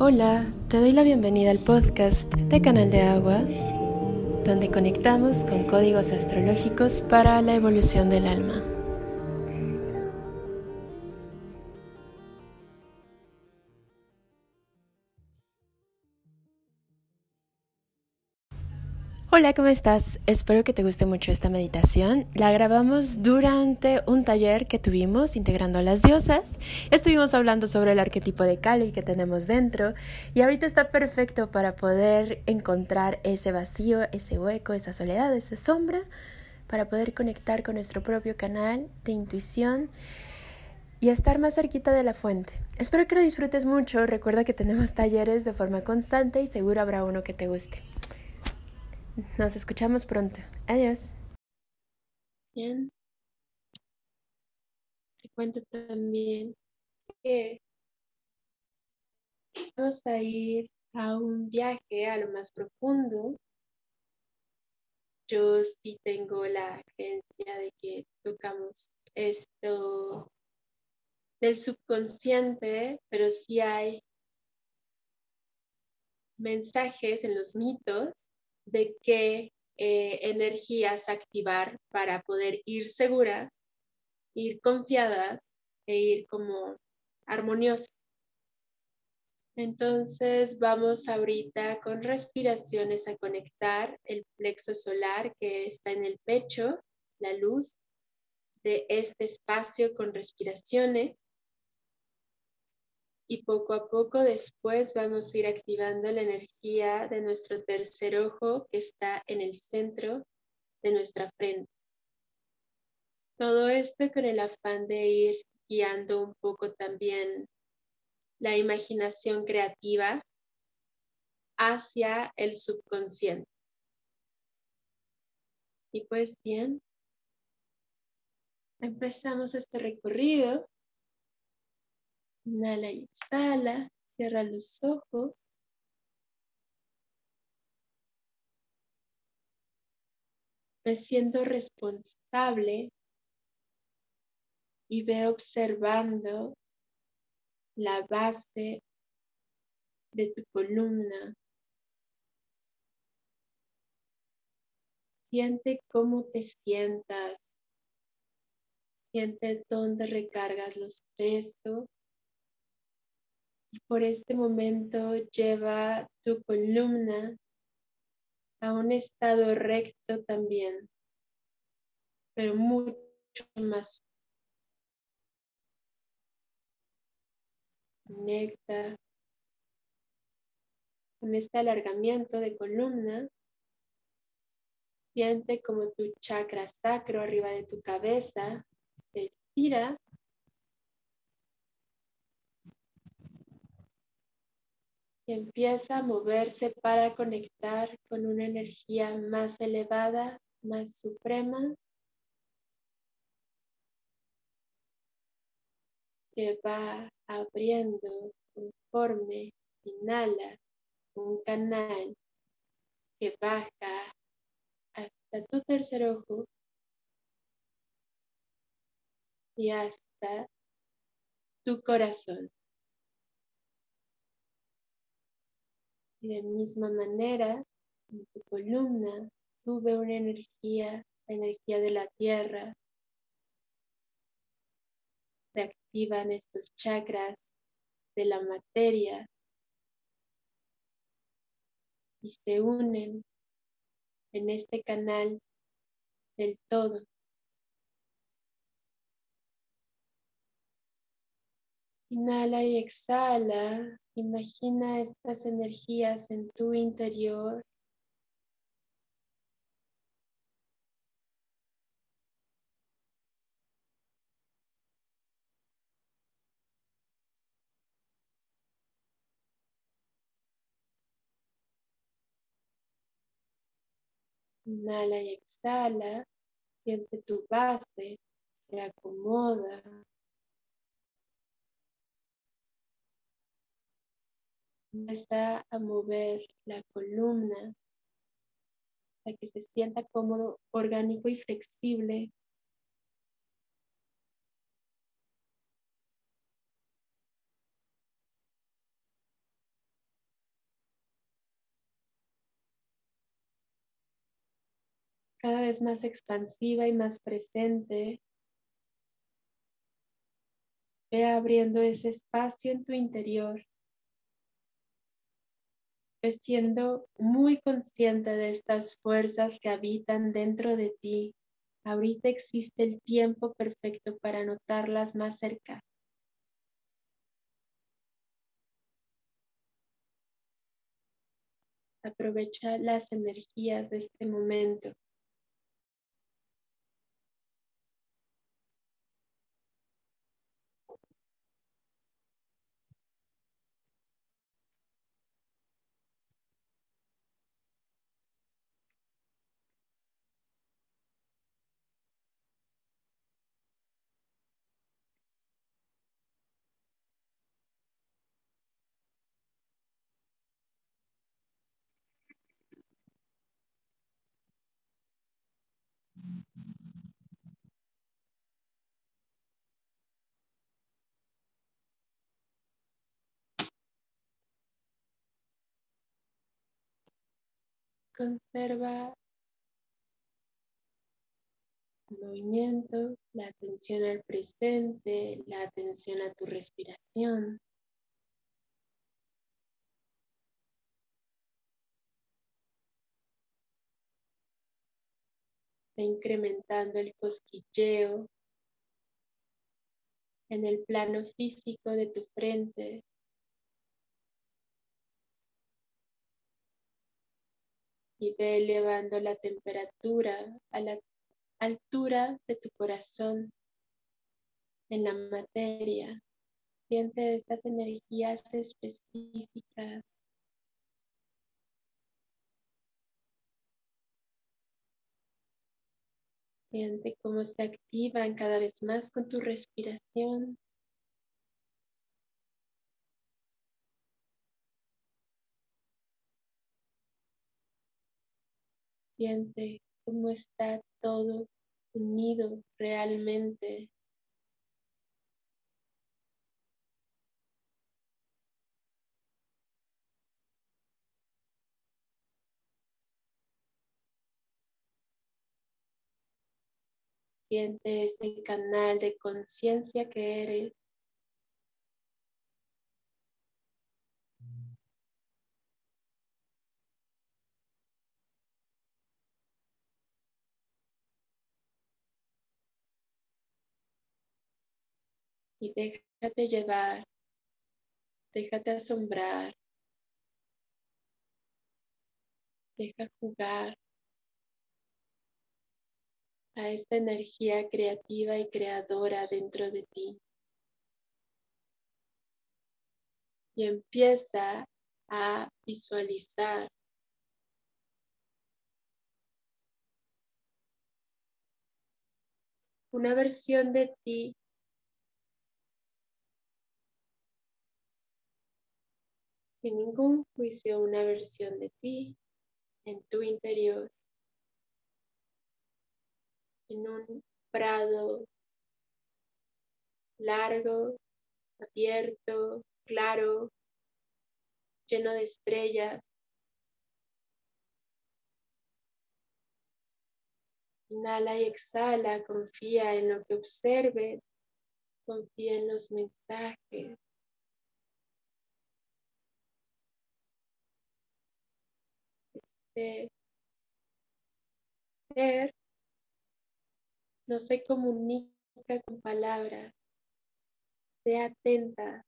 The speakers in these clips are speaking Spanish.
Hola, te doy la bienvenida al podcast de Canal de Agua, donde conectamos con códigos astrológicos para la evolución del alma. Hola, ¿cómo estás? Espero que te guste mucho esta meditación. La grabamos durante un taller que tuvimos integrando a las diosas. Estuvimos hablando sobre el arquetipo de Kali que tenemos dentro y ahorita está perfecto para poder encontrar ese vacío, ese hueco, esa soledad, esa sombra, para poder conectar con nuestro propio canal de intuición y estar más cerquita de la fuente. Espero que lo disfrutes mucho. Recuerda que tenemos talleres de forma constante y seguro habrá uno que te guste. Nos escuchamos pronto. Adiós. Bien. Te cuento también que vamos a ir a un viaje a lo más profundo. Yo sí tengo la creencia de que tocamos esto del subconsciente, pero sí hay mensajes en los mitos de qué eh, energías activar para poder ir seguras, ir confiadas e ir como armoniosas. Entonces vamos ahorita con respiraciones a conectar el plexo solar que está en el pecho, la luz de este espacio con respiraciones y poco a poco después vamos a ir activando la energía de nuestro tercer ojo que está en el centro de nuestra frente. Todo esto con el afán de ir guiando un poco también la imaginación creativa hacia el subconsciente. Y pues bien, empezamos este recorrido Inhala y exhala. Cierra los ojos. Me siento responsable y ve observando la base de tu columna. Siente cómo te sientas. Siente dónde recargas los pesos por este momento lleva tu columna a un estado recto también, pero mucho más. Conecta con este alargamiento de columna. Siente como tu chakra sacro arriba de tu cabeza se estira empieza a moverse para conectar con una energía más elevada, más suprema, que va abriendo conforme inhala un canal que baja hasta tu tercer ojo y hasta tu corazón. De misma manera, en tu columna sube una energía, la energía de la tierra. Se activan estos chakras de la materia y se unen en este canal del todo. Inhala y exhala. Imagina estas energías en tu interior. Inhala y exhala. Siente tu base. Se Empieza a mover la columna para que se sienta cómodo, orgánico y flexible. Cada vez más expansiva y más presente. Ve abriendo ese espacio en tu interior. Ve siendo muy consciente de estas fuerzas que habitan dentro de ti. Ahorita existe el tiempo perfecto para notarlas más cerca. Aprovecha las energías de este momento. Conserva el movimiento, la atención al presente, la atención a tu respiración. incrementando el cosquilleo en el plano físico de tu frente. Y ve elevando la temperatura a la altura de tu corazón en la materia. Siente estas energías específicas Siente cómo se activan cada vez más con tu respiración. Siente cómo está todo unido realmente. Siente ese canal de conciencia que eres. Y déjate llevar, déjate asombrar, deja jugar a esta energía creativa y creadora dentro de ti. Y empieza a visualizar una versión de ti sin ningún juicio, una versión de ti en tu interior en un prado largo, abierto, claro, lleno de estrellas. Inhala y exhala, confía en lo que observe, confía en los mensajes. No se comunica con palabras. Sea atenta.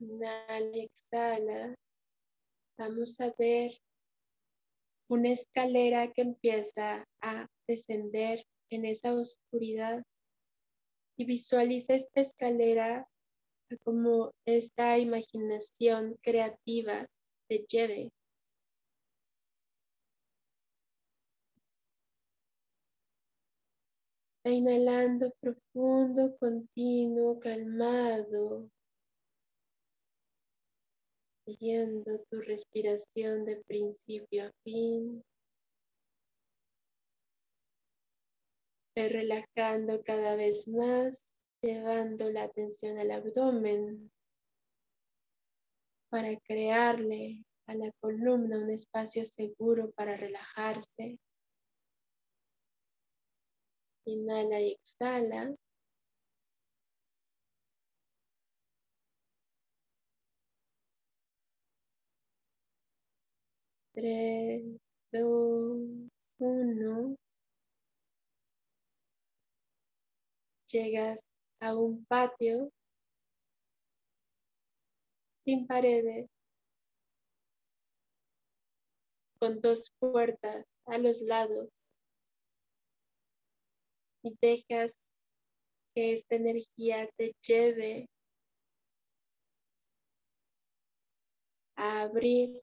Inhala y exhala. Vamos a ver una escalera que empieza a descender en esa oscuridad y visualiza esta escalera como esta imaginación creativa te lleve inhalando profundo, continuo, calmado. Siguiendo tu respiración de principio a fin. relajando cada vez más, llevando la atención al abdomen para crearle a la columna, un espacio seguro para relajarse. Inhala y exhala. Tres, dos, uno. Llegas a un patio sin paredes, con dos puertas a los lados y dejas que esta energía te lleve a abrir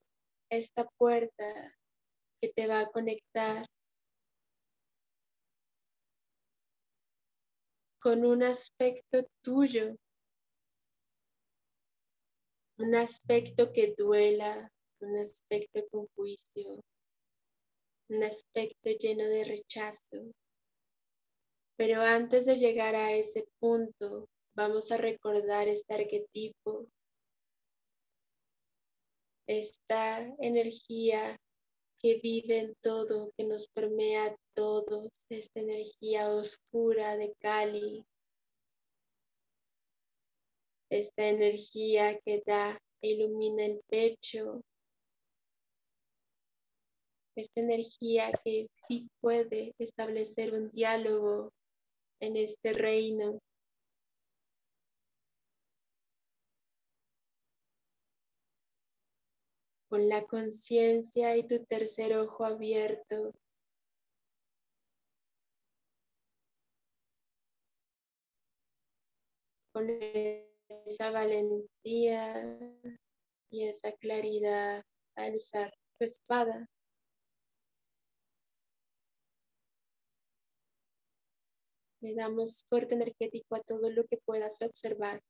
esta puerta que te va a conectar con un aspecto tuyo, un aspecto que duela, un aspecto con juicio, un aspecto lleno de rechazo. Pero antes de llegar a ese punto, vamos a recordar este arquetipo esta energía que vive en todo, que nos permea a todos, esta energía oscura de Kali, esta energía que da, ilumina el pecho, esta energía que sí puede establecer un diálogo en este reino con la conciencia y tu tercer ojo abierto. Con esa valentía y esa claridad al usar tu espada. Le damos corte energético a todo lo que puedas observar.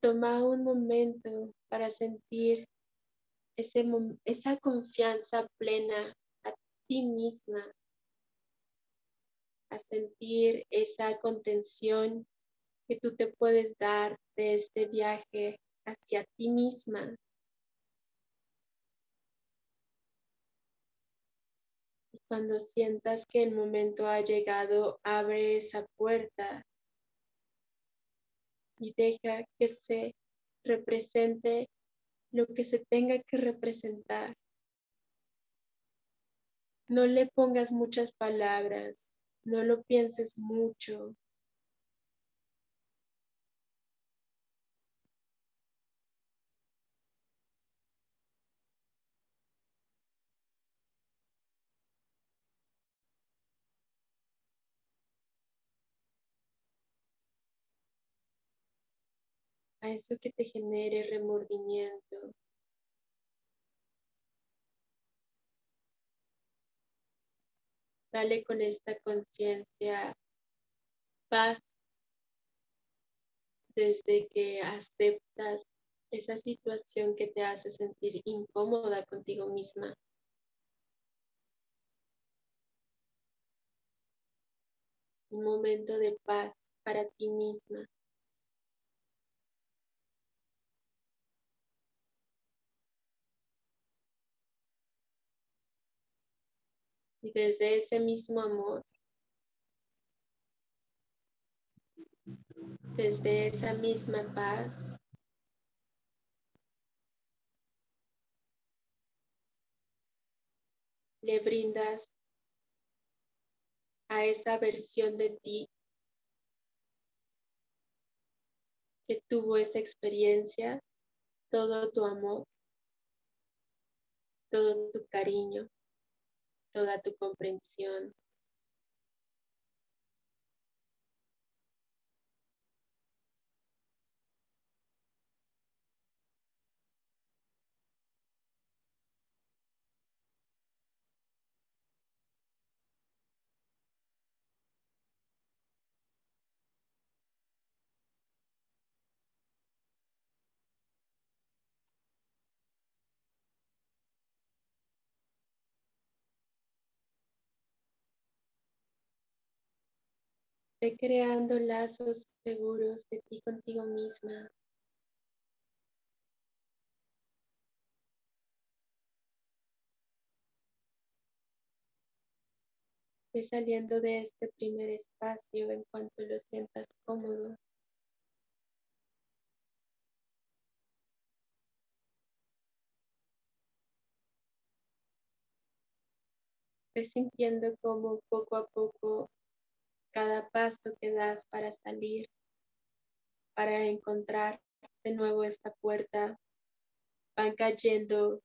Toma un momento para sentir ese, esa confianza plena a ti misma, a sentir esa contención que tú te puedes dar de este viaje hacia ti misma. Y cuando sientas que el momento ha llegado, abre esa puerta y deja que se represente lo que se tenga que representar. No le pongas muchas palabras, no lo pienses mucho. Eso que te genere remordimiento. Dale con esta conciencia paz desde que aceptas esa situación que te hace sentir incómoda contigo misma. Un momento de paz para ti misma. Y desde ese mismo amor, desde esa misma paz, le brindas a esa versión de ti que tuvo esa experiencia todo tu amor, todo tu cariño toda tu comprensión. Ve creando lazos seguros de ti contigo misma. Ve saliendo de este primer espacio en cuanto lo sientas cómodo. Ve sintiendo como poco a poco cada paso que das para salir, para encontrar de nuevo esta puerta, van cayendo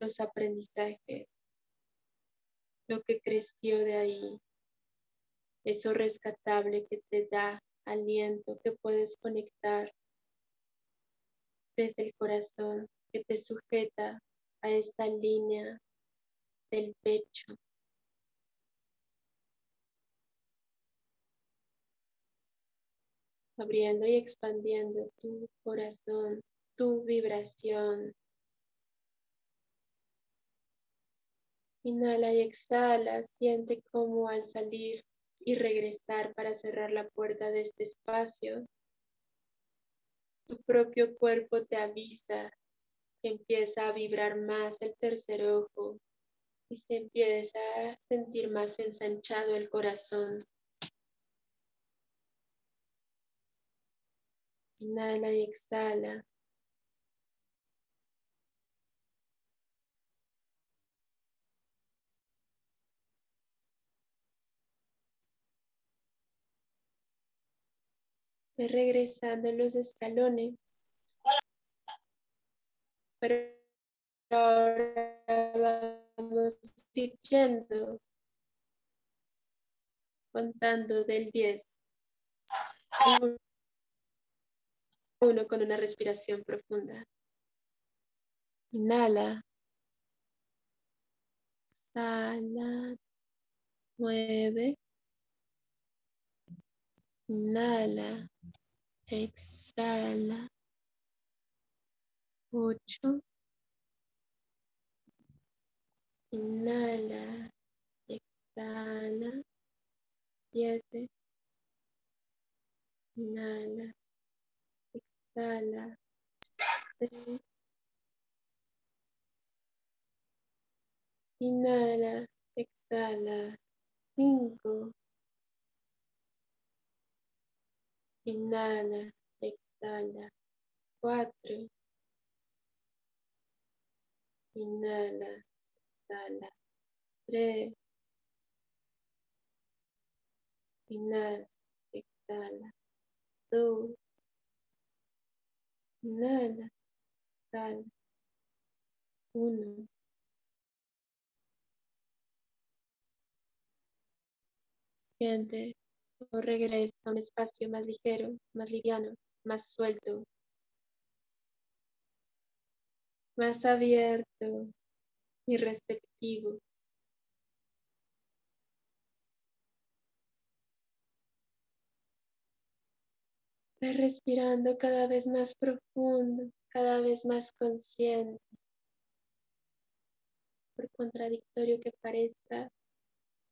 los aprendizajes, lo que creció de ahí, eso rescatable que te da aliento, que puedes conectar desde el corazón, que te sujeta a esta línea del pecho. Abriendo y expandiendo tu corazón, tu vibración. Inhala y exhala, siente como al salir y regresar para cerrar la puerta de este espacio, tu propio cuerpo te avisa que empieza a vibrar más el tercer ojo y se empieza a sentir más ensanchado el corazón. Inhala y exhala. Ve regresando los escalones. Pero ahora vamos yendo, contando del 10 uno con una respiración profunda. Inhala. Exhala. Nueve. Inhala. Exhala. Ocho. Inhala. Exhala. Siete. Inhala. Inhala, exhala. Cinco. Inhala, exhala. Cuatro. Inhala, exhala. Tres. Inhala, exhala. Dos. Nada. Tal. Uno. Siente o regresa a un espacio más ligero, más liviano, más suelto, más abierto y receptivo. Respirando cada vez más profundo, cada vez más consciente. Por contradictorio que parezca,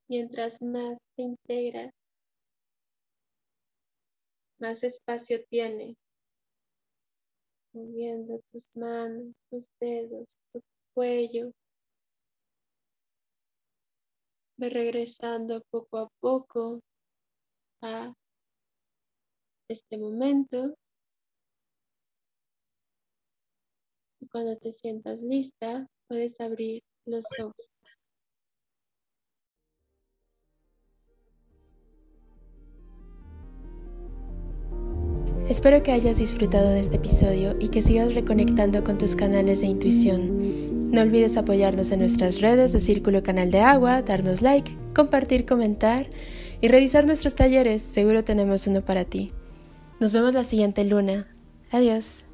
mientras más te integras, más espacio tiene, moviendo tus manos, tus dedos, tu cuello. Regresando poco a poco a este momento. Y cuando te sientas lista, puedes abrir los ojos. Espero que hayas disfrutado de este episodio y que sigas reconectando con tus canales de intuición. No olvides apoyarnos en nuestras redes de Círculo Canal de Agua, darnos like, compartir, comentar y revisar nuestros talleres. Seguro tenemos uno para ti. Nos vemos la siguiente luna. Adiós.